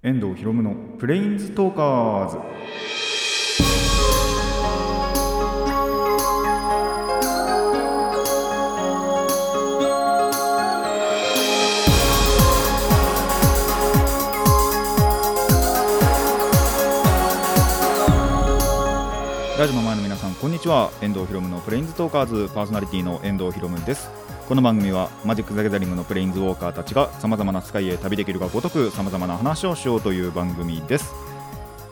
遠藤博夢のプレインズトーカーズ。ラジオの前こんにちは。遠藤博夢のプレインズトーカーズパーソナリティの遠藤博夢です。この番組はマジック・ザ・ギャザリングのプレインズウォーカーたちがさまざまなスカイへ旅できるがごとくさまざまな話をしようという番組です。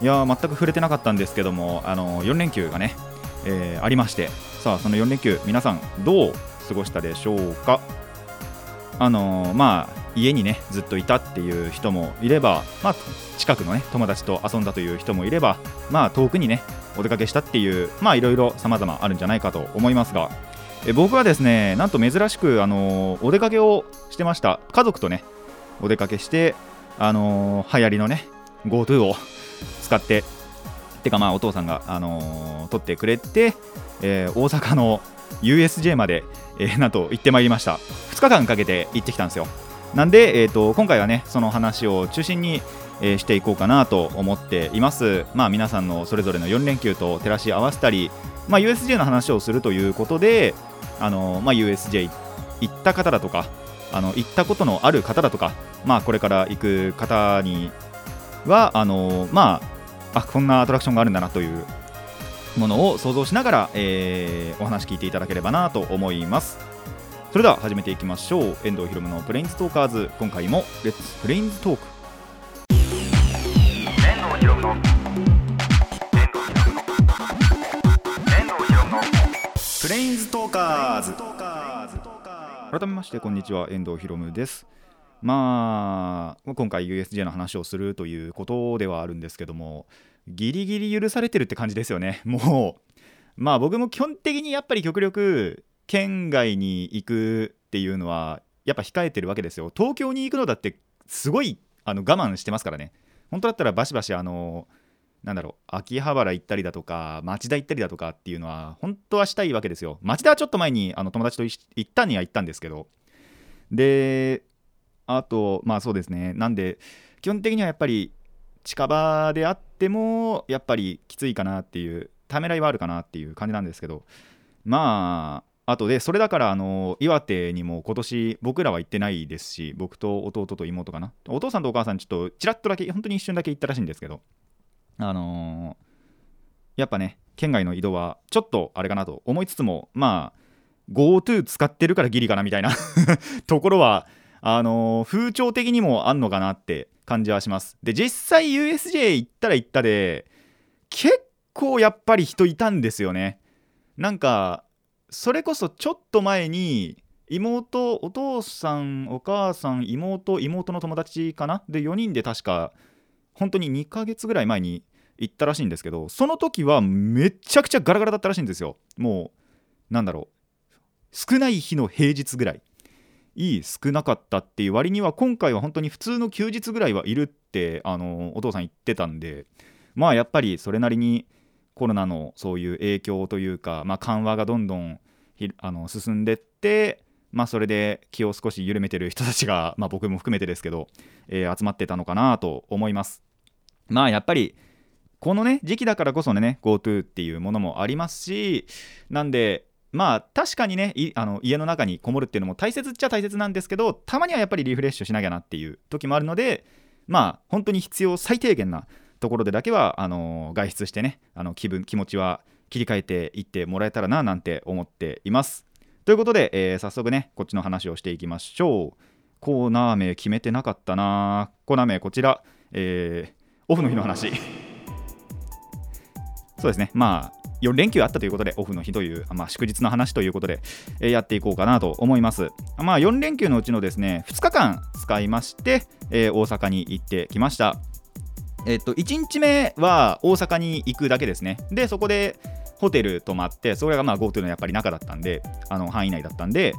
いやー全く触れてなかったんですけどもあの4連休がね、えーありましてさあその4連休皆さんどう過ごしたでしょうか？あのーまあ家にねずっといたっていう人もいれば、まあ、近くのね友達と遊んだという人もいればまあ遠くにねお出かけしたっていうまあいろいろ様々あるんじゃないかと思いますがえ僕はですねなんと珍しく、あのお出かけをしてました。家族とねお出かけしてあの流行りのね GoTo を使っててかまあお父さんが、あのー取ってくれて、えー大阪の USJ まで、えーなんと行ってまいりました。2日間かけて行ってきたんですよ。なんで、えー、と今回はねその話を中心に、えーしていこうかなと思っています。まあ皆さんのそれぞれの4連休と照らし合わせたり、まあ、USJ の話をするということであの、まあ、USJ 行った方だとかあの行ったことのある方だとか、まあ、これから行く方にはあのまああこんなアトラクションがあるんだなというものを想像しながら、えーお話聞いていただければなと思います。それでは始めていきましょう。遠藤ひろむのプレインズトーカーズ。今回もレッツプレインズトーク。プレインズトーカーズ。改めましてこんにちは。遠藤ひろむです。まあ今回 USJ の話をするということではあるんですけどもギリギリ許されてるって感じですよね。もうまあ僕も基本的にやっぱり極力県外に行くっていうのはやっぱ控えてるわけですよ。東京に行くのだってすごいあの我慢してますからね本当だったらバシバシあのなんだろう秋葉原行ったりだとか町田行ったりだとかっていうのは本当はしたいわけですよ。町田はちょっと前にあの友達と行ったには行ったんですけど。であとまあそうですね。なんで基本的にはやっぱり近場であってもやっぱりきついかなっていうためらいはあるかなっていう感じなんですけど。まああとでそれだからあの岩手にも今年僕らは行ってないですし僕と弟と妹かな。お父さんとお母さんちょっとちらっとだけ本当に一瞬だけ行ったらしいんですけど。あのーやっぱね県外の移動はちょっとあれかなと思いつつもまあ GoTo 使ってるからギリかなみたいな ところはあのー風潮的にもあんのかなって感じはします。で実際 USJ 行ったら行ったで結構やっぱり人いたんですよね。なんかそれこそちょっと前に妹お父さんお母さん妹妹の友達かな？で4人で確か本当に2ヶ月ぐらい前に行ったらしいんですけどその時はめちゃくちゃガラガラだったらしいんですよ。もうなんだろう。少ない日の平日ぐらい。いい少なかったっていう割には今回は本当に普通の休日ぐらいはいるってあのお父さん言ってたんでまあやっぱりそれなりにコロナのそういう影響というか、まあ、緩和がどんどんあの進んでって、まあ、それで気を少し緩めてる人たちが、まあ、僕も含めてですけど、えー集まってたのかなと思います。まあやっぱりこのね時期だからこそね GoTo っていうものもありますしなんでまあ確かにねあの家の中にこもるっていうのも大切っちゃ大切なんですけどたまにはやっぱりリフレッシュしなきゃなっていう時もあるのでまあ本当に必要最低限なところでだけはあの外出してねあの気分気持ちは切り替えていってもらえたらななんて思っています。ということで、えー早速ねこっちの話をしていきましょう。コーナー名決めてなかったな。コーナー名こちら、えーオフの日の話。そうですね。まあ4連休あったということでオフの日という、まあ、祝日の話ということで、えーやっていこうかなと思います。まあ4連休のうちのですね2日間使いまして、えー大阪に行ってきました。えっと1日目は大阪に行くだけですね。でそこでホテル泊まってそれがまあ GoTo のやっぱり中だったんであの範囲内だったんで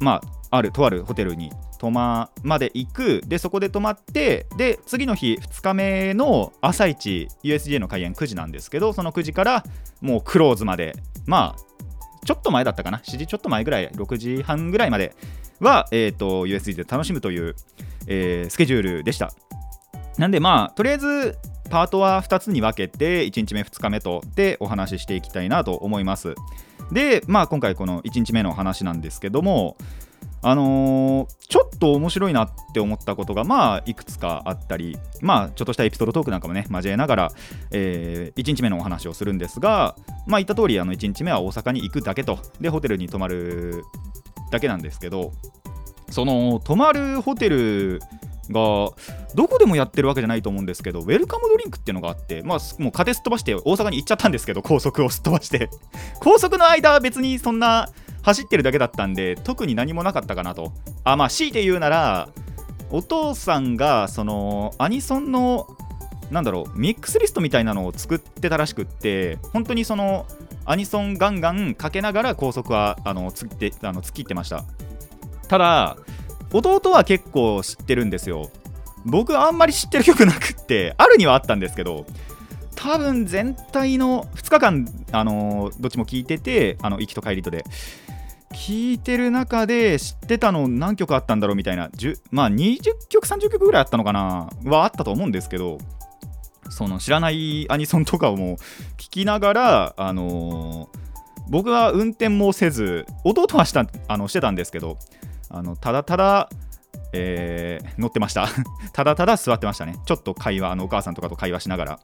まああるとあるホテルに泊ままで行く。でそこで泊まってで次の日2日目の朝一 USJ の開園9時なんですけどその9時からもうクローズまでまあちょっと前だったかな。7時ちょっと前ぐらい6時半ぐらいまでは、えー、と USJ で楽しむという、えースケジュールでした。なんでまあとりあえずパートは2つに分けて1日目2日目とでお話ししていきたいなと思います。でまあ今回この1日目の話なんですけどもあのーちょっと面白いなって思ったことがまあいくつかあったりまあちょっとしたエピソードトークなんかもね交えながら、え1日目のお話をするんですがまあ言った通りあの1日目は大阪に行くだけと。でホテルに泊まるだけなんですけどその泊まるホテルどこでもやってるわけじゃないと思うんですけどウェルカムドリンクっていうのがあってまあもう風すっ飛ばして大阪に行っちゃったんですけど高速をすっ飛ばして。高速の間は別にそんな走ってるだけだったんで特に何もなかったかなと。あまあ強いて言うならお父さんがそのアニソンのなんだろうミックスリストみたいなのを作ってたらしくって本当にそのアニソンガンガンかけながら高速はあの突っってあの突っ切ってました。ただ弟は結構知ってるんですよ。僕あんまり知ってる曲なくってあるにはあったんですけど多分全体の2日間、あのーどっちも聴いててあの行きと帰りとで。聴いてる中で知ってたの何曲あったんだろうみたいなまあ20曲30曲ぐらいあったのかなはあったと思うんですけどその知らないアニソンとかをも聞きながらあのー僕は運転もせず弟はしたあのしてたんですけどあのただただ、えー乗ってました。ただただ座ってましたね。ちょっと会話あのお母さんとかと会話しながら、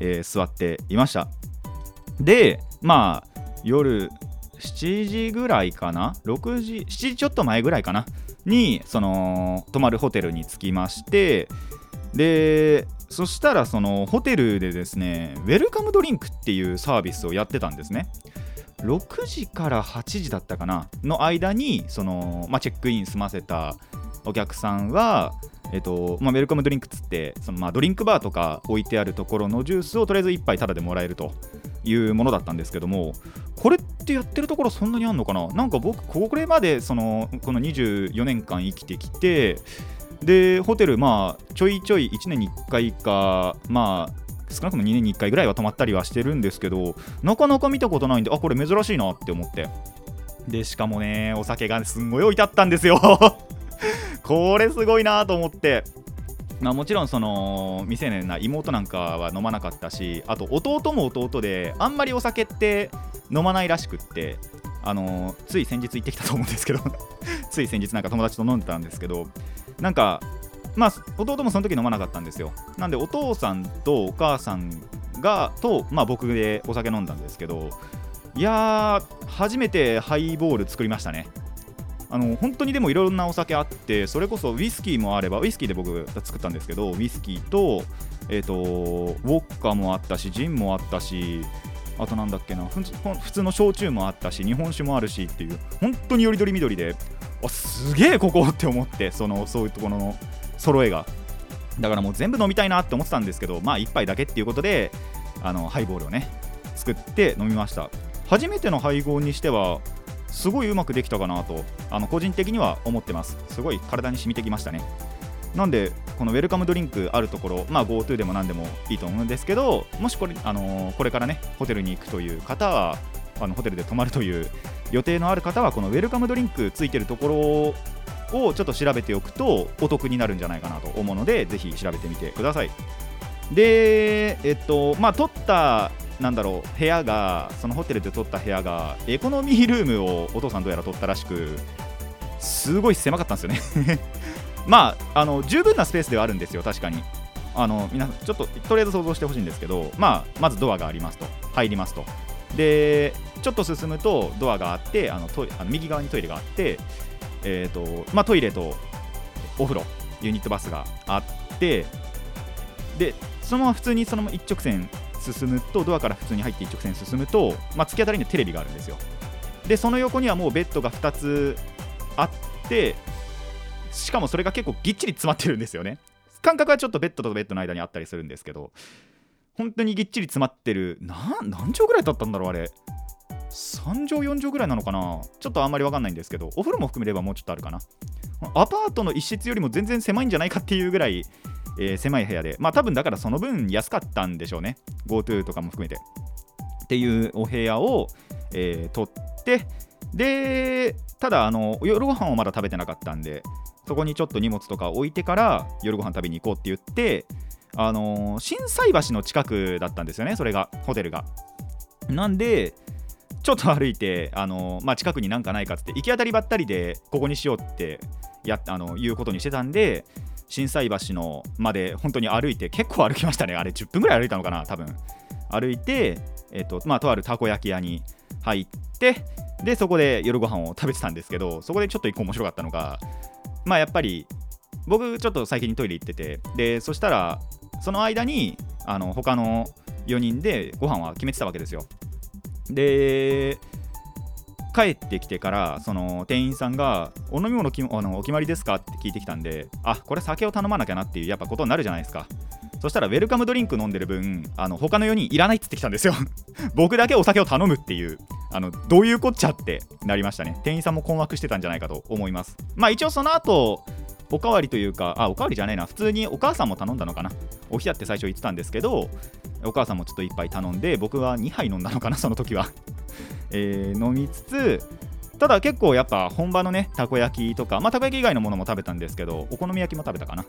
えー座っていました。でまあ夜7時ぐらいかな？6時7時ちょっと前ぐらいかな？にその泊まるホテルに着きましてでそしたらそのホテルでですねウェルカムドリンクっていうサービスをやってたんですね。6時から8時だったかな？の間にその、まあ、チェックイン済ませたお客さんは、えっとまあ、ウェルカムドリンクっつってその、まあ、ドリンクバーとか置いてあるところのジュースをとりあえず1杯タダでもらえるというものだったんですけどもこれってやってるところそんなにあんのかな？なんか僕これまでそのこの24年間生きてきてでホテルまあちょいちょい1年に1回かまあ少なくとも2年に1回ぐらいは泊まったりはしてるんですけどなかなか見たことないんであこれ珍しいなって思って。でしかもねお酒がすんごい置いてあったんですよ。これすごいなと思って。まあ、もちろんその未成年な妹なんかは飲まなかったしあと弟も弟であんまりお酒って飲まないらしくってあのつい先日行ってきたと思うんですけど つい先日なんか友達と飲んでたんですけどなんかまあ弟もその時飲まなかったんですよ。なんでお父さんとお母さんがと、まあ、僕でお酒飲んだんですけどいやー初めてハイボール作りましたね。あの本当にでもいろんなお酒あってそれこそウイスキーもあればウイスキーで僕作ったんですけどウイスキーと,、えー、とウォッカもあったしジンもあったしあとなんだっけな普通の焼酎もあったし日本酒もあるしっていう本当によりどりみどりであすげえここって思ってそのそういうところの揃えが。だからもう全部飲みたいなって思ってたんですけどまあ1杯だけっていうことであのハイボールをね作って飲みました。初めての配合にしてはすごいうまくできたかなとあの個人的には思ってます。すごい体に染みてきましたね。なんでこのウェルカムドリンクあるところ、まあ、GoTo でも何でもいいと思うんですけどもしこれ,、あのーこれからねホテルに行くという方はあのホテルで泊まるという予定のある方はこのウェルカムドリンクついてるところをちょっと調べておくとお得になるんじゃないかなと思うのでぜひ調べてみてください。でえっとまあ取ったなんだろう部屋がそのホテルで取った部屋がエコノミールームをお父さんどうやら取ったらしくすごい狭かったんですよね。まああの十分なスペースではあるんですよ確かに。あの皆さんちょっととりあえず想像してほしいんですけど、まあ、まずドアがありますと。入りますと。でちょっと進むとドアがあってあのトあの右側にトイレがあって、えーとまあ、トイレとお風呂ユニットバスがあってでそのまま普通にそのまま一直線進むとドアから普通に入って一直線進むと、まあ、突き当たりにテレビがあるんですよ。でその横にはもうベッドが2つあってしかもそれが結構ぎっちり詰まってるんですよね。間隔はちょっとベッドとベッドの間にあったりするんですけど本当にぎっちり詰まってる。何畳ぐらい経ったんだろうあれ。3畳4畳ぐらいなのかな？ちょっとあんまり分かんないんですけどお風呂も含めればもうちょっとあるかな。アパートの一室よりも全然狭いんじゃないかっていうぐらい、えー狭い部屋で。まあ多分だからその分安かったんでしょうね。GoTo とかも含めて。っていうお部屋を、えー取ってでただあの夜ご飯をまだ食べてなかったんでそこにちょっと荷物とか置いてから夜ご飯食べに行こうって言ってあのー、心斎橋の近くだったんですよねそれがホテルが。なんでちょっと歩いて、あの、まあ、近くになんかないかっつって行き当たりばったりでここにしようってやあのいうことにしてたんで心斎橋のまで本当に歩いて結構歩きましたね。あれ10分ぐらい歩いたのかな多分。歩いて、えっとまあ、とあるたこ焼き屋に入ってでそこで夜ご飯を食べてたんですけどそこでちょっと一個面白かったのがまあやっぱり僕ちょっと最近トイレ行っててでそしたらその間にあの他の4人でご飯は決めてたわけですよ。で帰ってきてからその店員さんが「お飲み物きあのお決まりですか?」って聞いてきたんであこれ酒を頼まなきゃなっていうやっぱことになるじゃないですか。そしたらウェルカムドリンク飲んでる分あの他の4人いらないっつってきたんですよ。僕だけお酒を頼むっていうあのどういうこっちゃってなりましたね。店員さんも困惑してたんじゃないかと思います。まあ一応その後おかわりというかあおかわりじゃないな。普通にお母さんも頼んだのかな。お冷やって最初言ってたんですけどお母さんもちょっと1杯頼んで僕は2杯飲んだのかなその時は。えー、飲みつつただ結構やっぱ本場のねたこ焼きとかまあたこ焼き以外のものも食べたんですけどお好み焼きも食べたかな。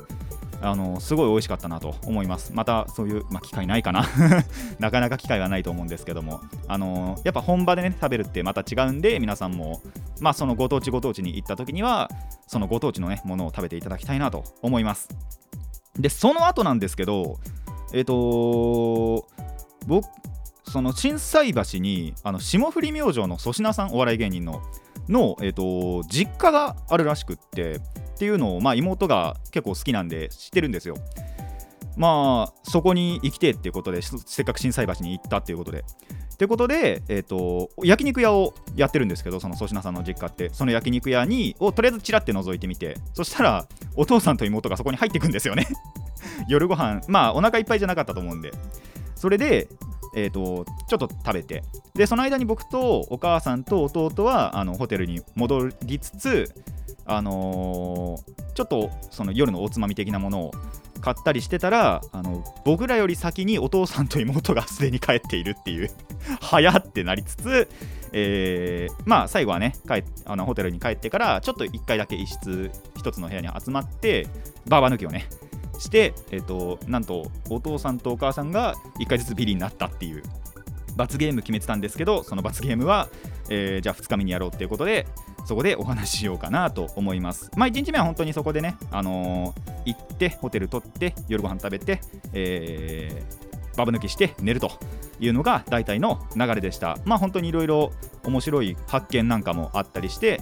あのすごい美味しかったなと思います。またそういう、まあ、機会ないかな。なかなか機会はないと思うんですけども。あのやっぱ本場でね食べるってまた違うんで皆さんもまあそのご当地ご当地に行った時にはそのご当地のねものを食べていただきたいなと思います。でその後なんですけどえっ、ー、と僕その心斎橋にあの霜降り明星の粗品さんお笑い芸人のの、えーと、実家があるらしくってっていうのを、まあ、妹が結構好きなんで知ってるんですよ。まあそこに行きてっていうことでせっかく心斎橋に行ったっていうことで。ってことで、えーと、焼肉屋をやってるんですけどその粗品さんの実家って。その焼肉屋にをとりあえずちらって覗いてみて。そしたらお父さんと妹がそこに入ってくんですよね。夜ご飯まあお腹いっぱいじゃなかったと思うんで。それでえーと、ちょっと食べて。でその間に僕とお母さんと弟はあのホテルに戻りつつ、あのー、ちょっとその夜のおつまみ的なものを買ったりしてたらあの僕らより先にお父さんと妹がすでに帰っているっていう 早ってなりつつ、えー、まあ最後はね帰あのホテルに帰ってからちょっと1回だけ一室1つの部屋に集まってバーバ抜きをねして、えーと、なんとお父さんとお母さんが1回ずつビリになったっていう罰ゲーム決めてたんですけどその罰ゲームは、えー、じゃあ2日目にやろうっていうことでそこでお話ししようかなと思います。まあ1日目は本当にそこでね、あのー、行ってホテル取って夜ご飯食べて、えー、バブ抜きして寝るというのが大体の流れでした。まあ本当にいろいろ面白い発見なんかもあったりして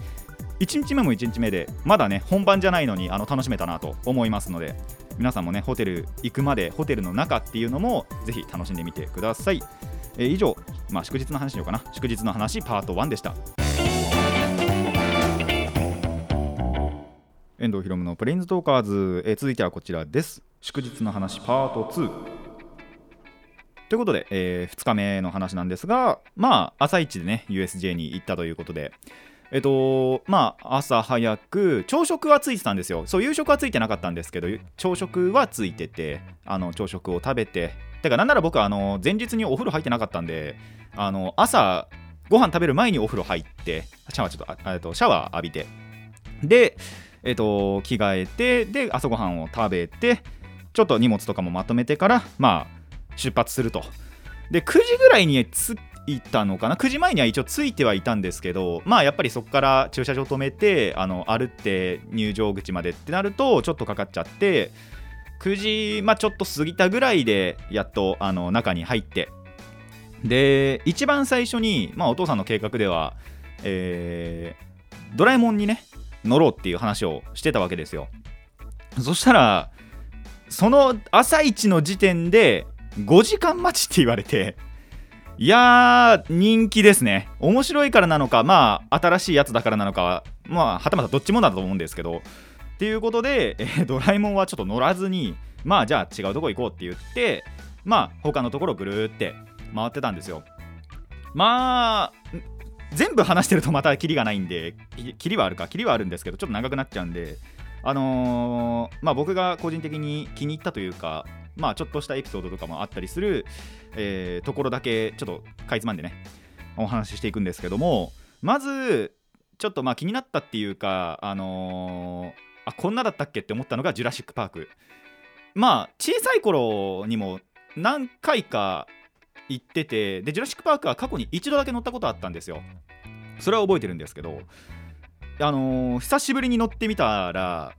1日目も1日目でまだね本番じゃないのにあの楽しめたなと思いますので皆さんもねホテル行くまでホテルの中っていうのもぜひ楽しんでみてください、えー、以上、まあ、祝日の話しようかな。祝日の話パート1でした。遠藤ひろむのプレインズトーカーズ、えー、続いてはこちらです。祝日の話パート2ということで、えー、2日目の話なんですが、まあ、朝一でね、USJ に行ったということで、えっとまあ朝早く朝食はついてたんですよ。そう夕食はついてなかったんですけど朝食はついててあの朝食を食べて。てかなんなら僕はあの前日にお風呂入ってなかったんであの朝ご飯食べる前にお風呂入ってシャワーちょっとあとシャワー浴びて。でえっと着替えてで朝ごはんを食べてちょっと荷物とかもまとめてからまあ出発すると。で9時ぐらいに着いたのかな？9時前には一応着いてはいたんですけどまあやっぱりそこから駐車場止めてあの歩って入場口までってなるとちょっとかかっちゃって9時、まあ、ちょっと過ぎたぐらいでやっとあの中に入って。で一番最初に、まあ、お父さんの計画では、えー、ドラえもんにね乗ろうっていう話をしてたわけですよそしたらその朝一の時点で5時間待ちって言われていやー、人気ですね。面白いからなのか、まあ、新しいやつだからなのか、まあ、はたまたどっちもだと思うんですけど、っていうことで、えー、ドラえもんはちょっと乗らずに、まあ、じゃあ違うとこ行こうって言って、まあ、他のところぐるーって回ってたんですよ。まあ、全部話してるとまたキリがないんで、キリはあるか、キリはあるんですけど、ちょっと長くなっちゃうんで、あのー、まあ、僕が個人的に気に入ったというか、まあ、ちょっとしたエピソードとかもあったりする、えー、ところだけちょっとかいつまんでねお話ししていくんですけどもまずちょっとまあ気になったっていうかあのー、あこんなだったっけって思ったのがジュラシック・パーク。まあ小さい頃にも何回か行っててでジュラシック・パークは過去に一度だけ乗ったことあったんですよ。それは覚えてるんですけどあのー久しぶりに乗ってみたら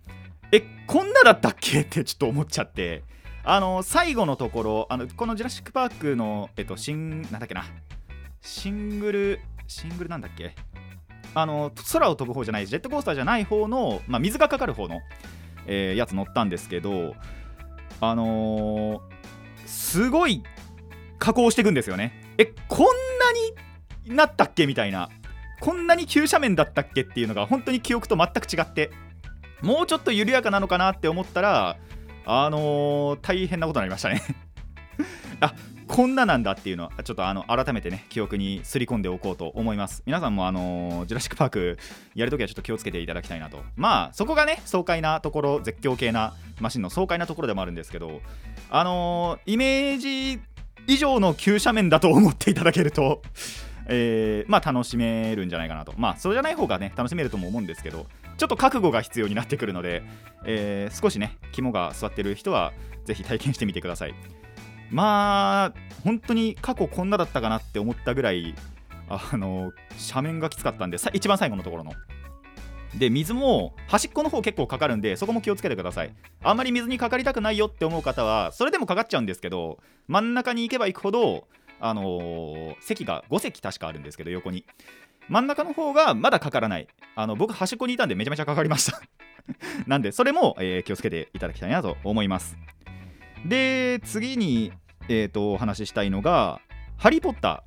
えこんなだったっけ？ってちょっと思っちゃって。あのー最後のところあのこのジュラシック・パークのえっと新なんだっけな。シングルシングルなんだっけ？あの空を飛ぶ方じゃないジェットコースターじゃない方の、まあ、水がかかる方の、えやつ乗ったんですけどあのすごい加工していくんですよね。えこんなになったっけみたいな。こんなに急斜面だったっけっていうのが本当に記憶と全く違ってもうちょっと緩やかなのかなって思ったらあのー大変なことになりましたね。あこんななんだっていうのはちょっとあの改めてね記憶にすり込んでおこうと思います。皆さんもあのージュラシック・パークやるときはちょっと気をつけていただきたいなと。まあそこがね爽快なところ絶叫系なマシンの爽快なところでもあるんですけどあのーイメージ以上の急斜面だと思っていただけると えーまあ楽しめるんじゃないかなと。まあそうじゃない方がね楽しめるとも思うんですけどちょっと覚悟が必要になってくるので、えー少しね肝が座ってる人はぜひ体験してみてください。まあ本当に過去こんなだったかなって思ったぐらいあの斜面がきつかったんで一番最後のところの。で水も端っこの方結構かかるんでそこも気をつけてください。あんまり水にかかりたくないよって思う方はそれでもかかっちゃうんですけど真ん中に行けば行くほどあのー席が5席確かあるんですけど横に。真ん中の方がまだかからない。あの僕端っこにいたんでめちゃめちゃかかりました。なんでそれも、えー気をつけていただきたいなと思います。で次に、えー、とお話ししたいのが「ハリー・ポッタ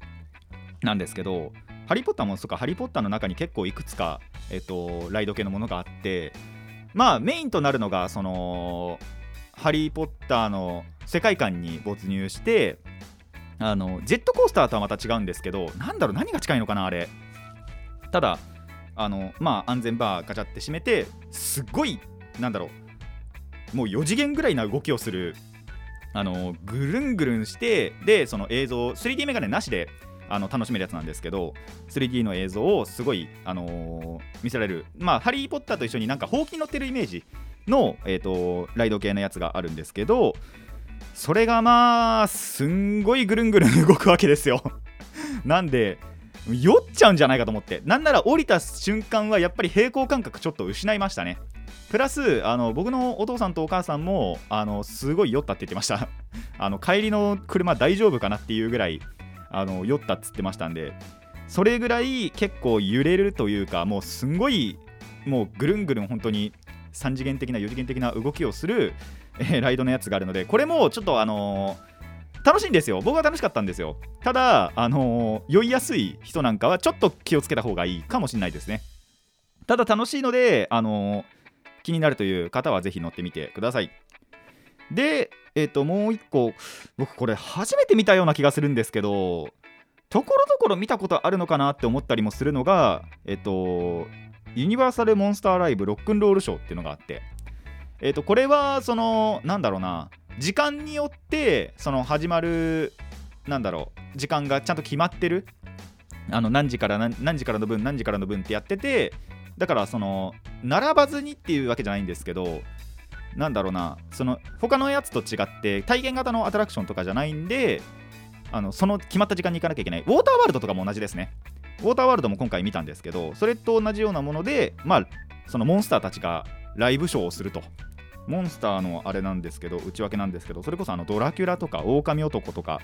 ー」なんですけど「ハリー・ポッター」もそっか「ハリー・ポッター」の中に結構いくつか、えー、とライド系のものがあってまあメインとなるのがその「ハリー・ポッター」の世界観に没入してあのジェットコースターとはまた違うんですけどなんだろう何が近いのかなあれ。ただあのまあ安全バーガチャって閉めてすっごいなんだろうもう4次元ぐらいな動きをするあのぐるんぐるんしてでその映像 3D メガネなしであの楽しめるやつなんですけど 3D の映像をすごい、あのー見せられる。まあハリー・ポッターと一緒になんかほうきに乗ってるイメージの、えー、とライド系のやつがあるんですけどそれがまあすんごいぐるんぐるん動くわけですよ。なんで酔っちゃうんじゃないかと思って。なんなら降りた瞬間はやっぱり平行感覚ちょっと失いましたね。プラスあの僕のお父さんとお母さんもあのすごい酔ったって言ってました。あの帰りの車大丈夫かなっていうぐらいあの酔ったっつってましたんでそれぐらい結構揺れるというかもうすんごいもうぐるんぐるん本当に3次元的な4次元的な動きをする、えーライドのやつがあるのでこれもちょっとあのー楽しいんですよ。僕は楽しかったんですよ。ただあのー酔いやすい人なんかはちょっと気をつけた方がいいかもしれないですね。ただ楽しいのであの気になるという方はぜひ乗ってみてください。でえっ、ともう一個僕これ初めて見たような気がするんですけどところどころ見たことあるのかなって思ったりもするのがえっ、とユニバーサル・モンスター・ライブ・ロックンロールショーっていうのがあってえっ、とこれはそのなんだろうな時間によってその始まるなんだろう時間がちゃんと決まってるあの何時から何何時からの分何時からの分ってやっててだからその並ばずにっていうわけじゃないんですけどなんだろうなその他のやつと違って体験型のアトラクションとかじゃないんであのその決まった時間に行かなきゃいけない。ウォーターワールドとかも同じですね。ウォーターワールドも今回見たんですけどそれと同じようなものでまあそのモンスターたちがライブショーをすると。モンスターのあれなんですけど内訳なんですけどそれこそあのドラキュラとか狼男とか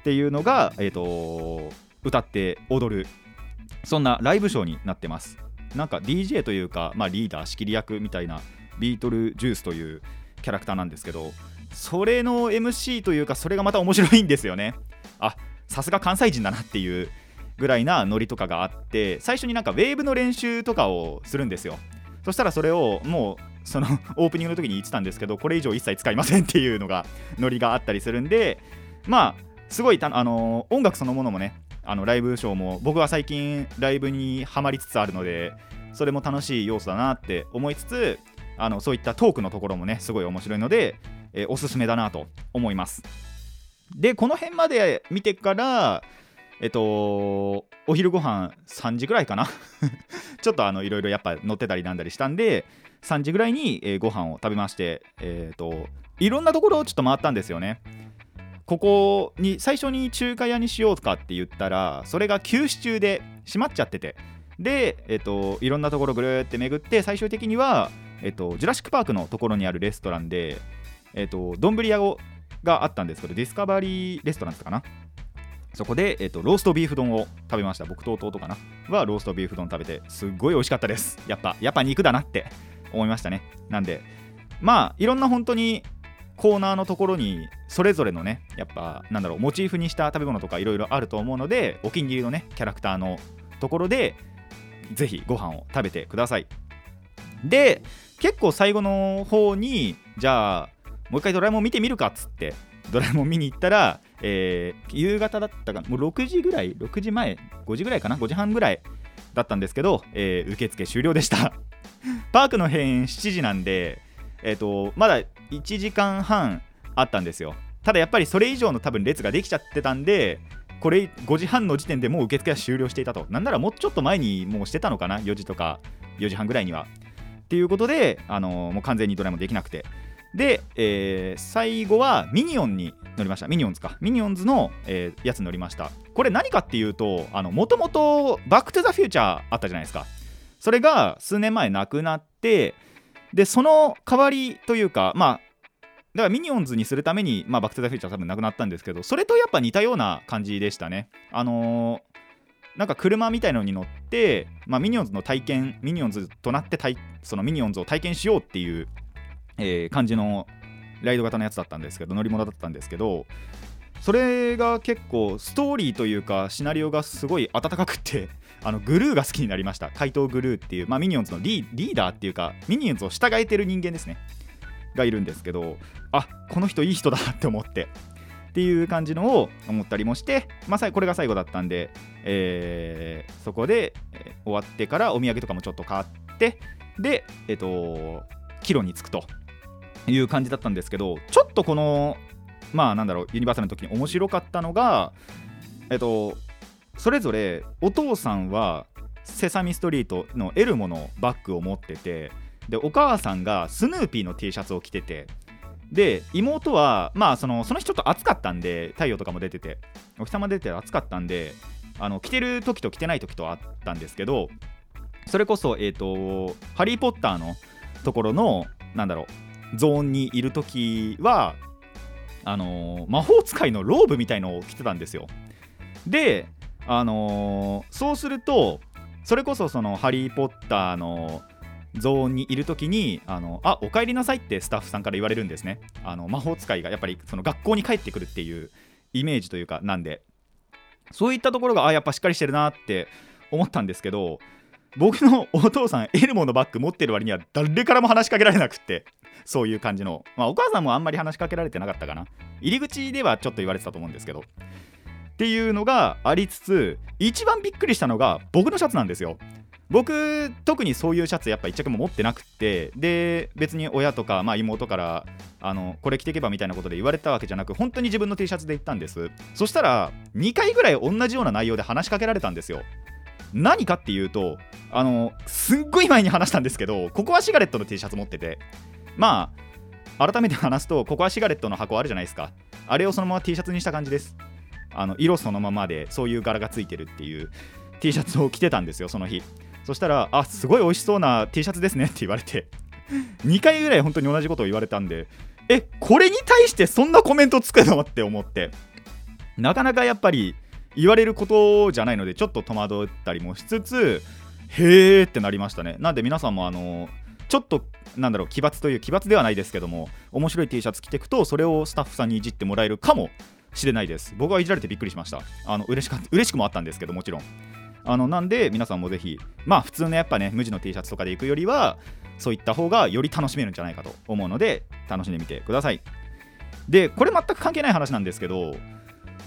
っていうのが、えー、と歌って踊るそんなライブショーになってます。なんか DJ というか、まあ、リーダー仕切り役みたいなビートルジュースというキャラクターなんですけどそれの MC というかそれがまた面白いんですよね。あさすが関西人だなっていうぐらいなノリとかがあって最初になんかウェーブの練習とかをするんですよ。そしたらそれをもうその オープニングの時に言ってたんですけどこれ以上一切使いませんっていうのがノリがあったりするんでまあすごいたあの音楽そのものもねあのライブショーも僕は最近ライブにはまりつつあるのでそれも楽しい要素だなって思いつつあのそういったトークのところもねすごい面白いので、えーおすすめだなと思います。でこの辺まで見てからえっとお昼ご飯3時ぐらいかな？ちょっとあのいろいろやっぱ乗ってたりなんだりしたんで3時ぐらいに、えーご飯を食べまして、えー、といろんなところをちょっと回ったんですよね。ここに最初に中華屋にしようかって言ったらそれが休止中で閉まっちゃってて。で、えっと、いろんなところぐるーって巡って最終的には、えっと、ジュラシック・パークのところにあるレストランで、えっと、丼屋があったんですけどディスカバリーレストランだったかな？そこで、えっと、ローストビーフ丼を食べました。僕と弟かな？はローストビーフ丼食べてすっごい美味しかったです。やっぱやっぱ肉だなって思いましたね。なんでまあいろんな本当にコーナーのところにそれぞれのねやっぱなんだろうモチーフにした食べ物とかいろいろあると思うのでお気に入りのねキャラクターのところでぜひご飯を食べてください。で結構最後の方にじゃあもう一回ドラえもん見てみるかっつってドラえもん見に行ったら、えー夕方だったかもう6時ぐらい6時前5時ぐらいかな5時半ぐらいだったんですけど、えー受付終了でした。パークの閉園7時なんでえっ、とまだ1時間半あったんですよ。ただやっぱりそれ以上の多分列ができちゃってたんでこれ5時半の時点でもう受付は終了していたと。なんならもうちょっと前にもうしてたのかな4時とか4時半ぐらいには。っていうことで、あのーもう完全にドラえもできなくて。で、えー最後はミニオンに乗りました。ミニオンズか。ミニオンズの、えーやつに乗りました。これ何かっていうともともとバック・トゥ・ザ・フューチャーあったじゃないですか。それが数年前なくなってでその代わりというかまあだからミニオンズにするために、まあ、バック・トゥ・ザ・フューチャー多分なくなったんですけどそれとやっぱ似たような感じでしたね。あのーなんか車みたいのに乗って、まあ、ミニオンズの体験ミニオンズとなってそのミニオンズを体験しようっていう、えー感じのライド型のやつだったんですけど乗り物だったんですけどそれが結構ストーリーというかシナリオがすごい温かくて あのグルーが好きになりました。怪盗グルーっていう、まあ、ミニオンズのリーリーダーっていうかミニオンズを従えてる人間ですね。がいるんですけどあこの人いい人だって思って。っていう感じのを思ったりもして、まあ、これが最後だったんで、えーそこで、終わってからお土産とかもちょっと買ってでえっ、と帰路に着くという感じだったんですけどちょっとこのまあなんだろうユニバーサルの時に面白かったのがえっ、とそれぞれお父さんはセサミストリートのエルモのバッグを持っててでお母さんがスヌーピーの T シャツを着ててで妹はまあそのその日ちょっと暑かったんで太陽とかも出ててお日様出てて暑かったんであの着てる時と着てない時とあったんですけどそれこそえっ、と「ハリー・ポッター」のところのなんだろうゾーンにいる時はあのー魔法使いのローブみたいのを着てたんですよ。であのーそうするとそれこそその「ハリー・ポッター」のゾーンにいる時にあのあお帰りなさいってスタッフさんから言われるんですね。あの魔法使いがやっぱりその学校に帰ってくるっていうイメージというかなんで。そういったところがあやっぱしっかりしてるなって思ったんですけど僕の お父さんエルモのバッグ持ってる割には誰からも話しかけられなくってそういう感じの、まあ、お母さんもあんまり話しかけられてなかったかな。入り口ではちょっと言われてたと思うんですけど。っていうのがありつつ一番びっくりしたのが僕のシャツなんですよ。僕特にそういうシャツやっぱ一着も持ってなくてで別に親とか、まあ、妹からあのこれ着ていけばみたいなことで言われたわけじゃなく本当に自分の T シャツで行ったんです。そしたら2回ぐらい同じような内容で話しかけられたんですよ。何かっていうとあのすっごい前に話したんですけどココアシガレットの T シャツ持ってて。まあ改めて話すとココアシガレットの箱あるじゃないですか。あれをそのまま T シャツにした感じです。あの色そのままでそういう柄がついてるっていう T シャツを着てたんですよその日。そしたらあすごい美味しそうな T シャツですねって言われて2回ぐらい本当に同じことを言われたんでえこれに対してそんなコメントつくの？って思ってなかなかやっぱり言われることじゃないのでちょっと戸惑ったりもしつつへーってなりましたね。なんで皆さんもあのちょっとなんだろう奇抜という奇抜ではないですけども面白い T シャツ着ていくとそれをスタッフさんにいじってもらえるかもしれないです。僕はいじられてびっくりしました。あの嬉しか嬉しくもあったんですけどもちろん。あのなんで皆さんもぜひまあ普通のやっぱね無地の T シャツとかで行くよりはそういった方がより楽しめるんじゃないかと思うので楽しんでみてください。でこれ全く関係ない話なんですけど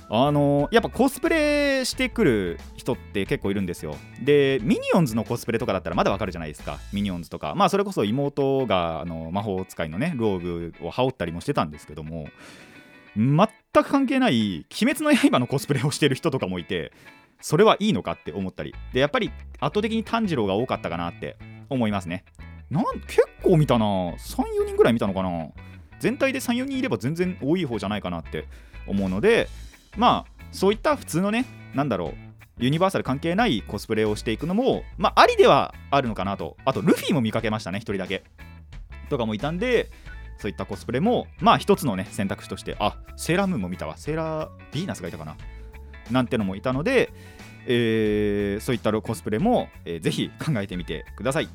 あのやっぱコスプレしてくる人って結構いるんですよ。でミニオンズのコスプレとかだったらまだわかるじゃないですか。ミニオンズとか。まあそれこそ妹があの魔法使いのねローブを羽織ったりもしてたんですけども全く関係ない「鬼滅の刃」のコスプレをしてる人とかもいてそれはいいのかって思ったり。でやっぱり圧倒的に炭治郎が多かったかなって思いますね。なん結構見たな。34人ぐらい見たのかな。全体で34人いれば全然多い方じゃないかなって思うのでまあそういった普通のねなんだろうユニバーサル関係ないコスプレをしていくのもまあありではあるのかなと。あとルフィも見かけましたね1人だけ。とかもいたんでそういったコスプレもまあ一つのね選択肢としてあセーラームーンも見たわ。セーラーヴィーナスがいたかな。なんてのもいたので、えーそういったコスプレも、えーぜひ考えてみてください。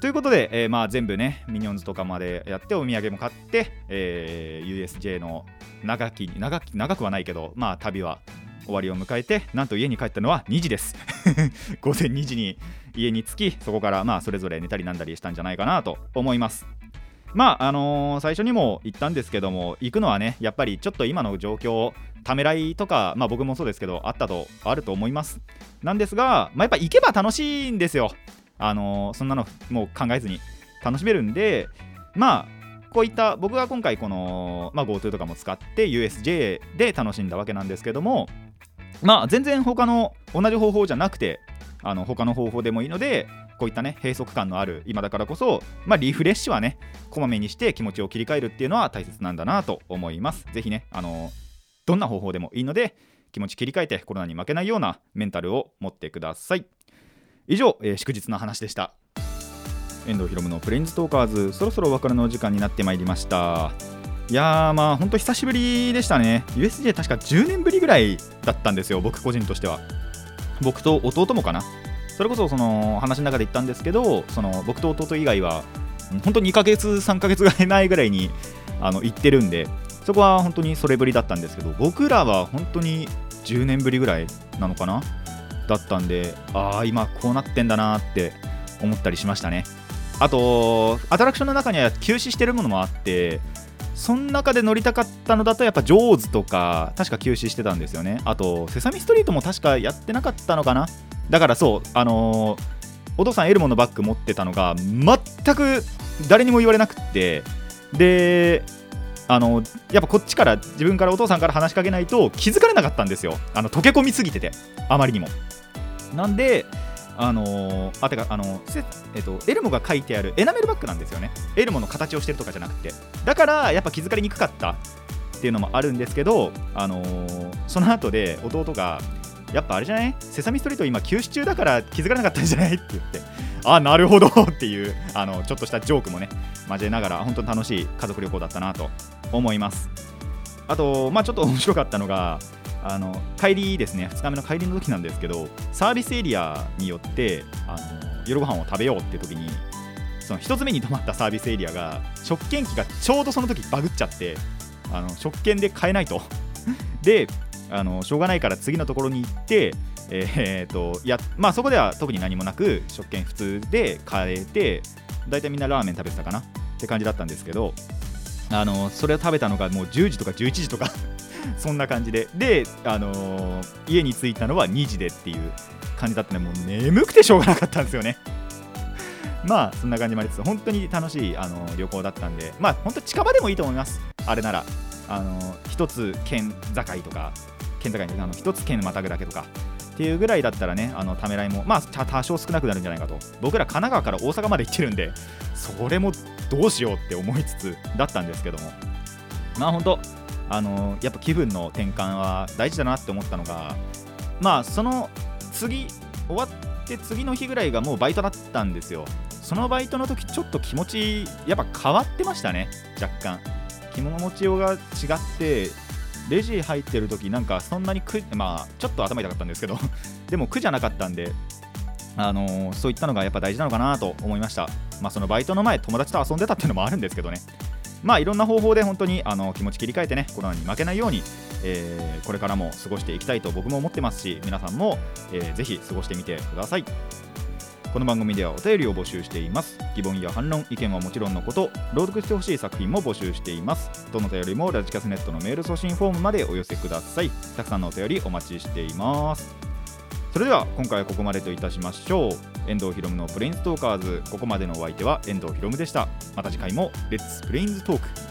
ということで、えーまあ、全部ねミニオンズとかまでやってお土産も買って、えー USJ の長き長長くはないけどまあ旅は終わりを迎えてなんと家に帰ったのは2時です。午前2時に家に着きそこからまあそれぞれ寝たりなんだりしたんじゃないかなと思います。まああのー最初にも言ったんですけども行くのはねやっぱりちょっと今の状況ためらいとかまあ僕もそうですけどあったとあると思います。なんですが、まあ、やっぱ行けば楽しいんですよ。あのーそんなのもう考えずに楽しめるんでまあこういった僕が今回この、まあ、GoTo とかも使って USJ で楽しんだわけなんですけどもまあ全然他の同じ方法じゃなくてあの他の方法でもいいのでこういったね閉塞感のある今だからこそ、まあ、リフレッシュはねこまめにして気持ちを切り替えるっていうのは大切なんだなと思います。ぜひねあのどんな方法でもいいので気持ち切り替えてコロナに負けないようなメンタルを持ってください。以上、えー祝日の話でした。遠藤ひろむのプレインズトーカーズそろそろお別れのお時間になってまいりました。いやーまあ本当久しぶりでしたね。USJ 確か10年ぶりぐらいだったんですよ僕個人としては。僕と弟もかな。それこそその話の中で言ったんですけどその僕と弟以外は本当に2ヶ月3ヶ月ぐらい前ぐらいにあの行ってるんでそこは本当にそれぶりだったんですけど僕らは本当に10年ぶりぐらいなのかな？だったんでああ今こうなってんだなって思ったりしましたね。あとアトラクションの中には休止してるものもあってその中で乗りたかったのだとやっぱジョーズとか確か休止してたんですよね。あとセサミストリートも確かやってなかったのかな？だからそうあのーお父さんエルモのバッグ持ってたのが全く誰にも言われなくってであのやっぱこっちから自分からお父さんから話しかけないと気づかれなかったんですよ。あの溶け込みすぎててあまりにも。なんであのーあてかあのせえっとエルモが書いてあるエナメルバッグなんですよね。エルモの形をしてるとかじゃなくて。だからやっぱ気づかれにくかったっていうのもあるんですけどあのーその後で弟がやっぱあれじゃない？セサミストリート今休止中だから気づかなかったんじゃない？って言って。あなるほどっていうあのちょっとしたジョークもね交えながら本当に楽しい家族旅行だったなと思います。あとまあちょっと面白かったのがあの帰りですね。2日目の帰りの時なんですけどサービスエリアによってあの夜ご飯を食べようっていう時にその1つ目に泊まったサービスエリアが食券機がちょうどその時バグっちゃってあの食券で買えないと。であのしょうがないから次のところに行ってえー、とやまあそこでは特に何もなく食券普通で買えて大体みんなラーメン食べてたかなって感じだったんですけどあのそれを食べたのがもう10時とか11時とか そんな感じで。で、あのー家に着いたのは2時でっていう感じだったのでもう眠くてしょうがなかったんですよね。まあそんな感じもありつつ本当に楽しい、あの旅行だったんでまあ本当近場でもいいと思います。あれならあの一つ県境とか県境にあの一つ県またぐだけとかっていうぐらいだったらねあのためらいもまあ多少少なくなるんじゃないかと。僕ら神奈川から大阪まで行ってるんでそれもどうしようって思いつつだったんですけども。まあ本当あのやっぱ気分の転換は大事だなって思ったのがまあその次終わって次の日ぐらいがもうバイトだったんですよ。そのバイトの時ちょっと気持ちやっぱ変わってましたね若干。着物持ちようが違ってレジ入ってる時なんかそんなに苦まあちょっと頭痛かったんですけど でも苦じゃなかったんであのーそういったのがやっぱ大事なのかなと思いました。まあそのバイトの前友達と遊んでたっていうのもあるんですけどね。まあいろんな方法で本当にあの気持ち切り替えてねコロナに負けないように、えーこれからも過ごしていきたいと僕も思ってますし皆さんも、えーぜひ過ごしてみてください。この番組ではお便りを募集しています。疑問や反論意見はもちろんのこと朗読してほしい作品も募集しています。どの便りもラジキャスネットのメール送信フォームまでお寄せください。たくさんのお便りお待ちしています。それでは今回はここまでといたしましょう。遠藤ひろむのプレインストーカーズ。ここまでのお相手は遠藤ひろむでした。また次回もレッツプレインズトーク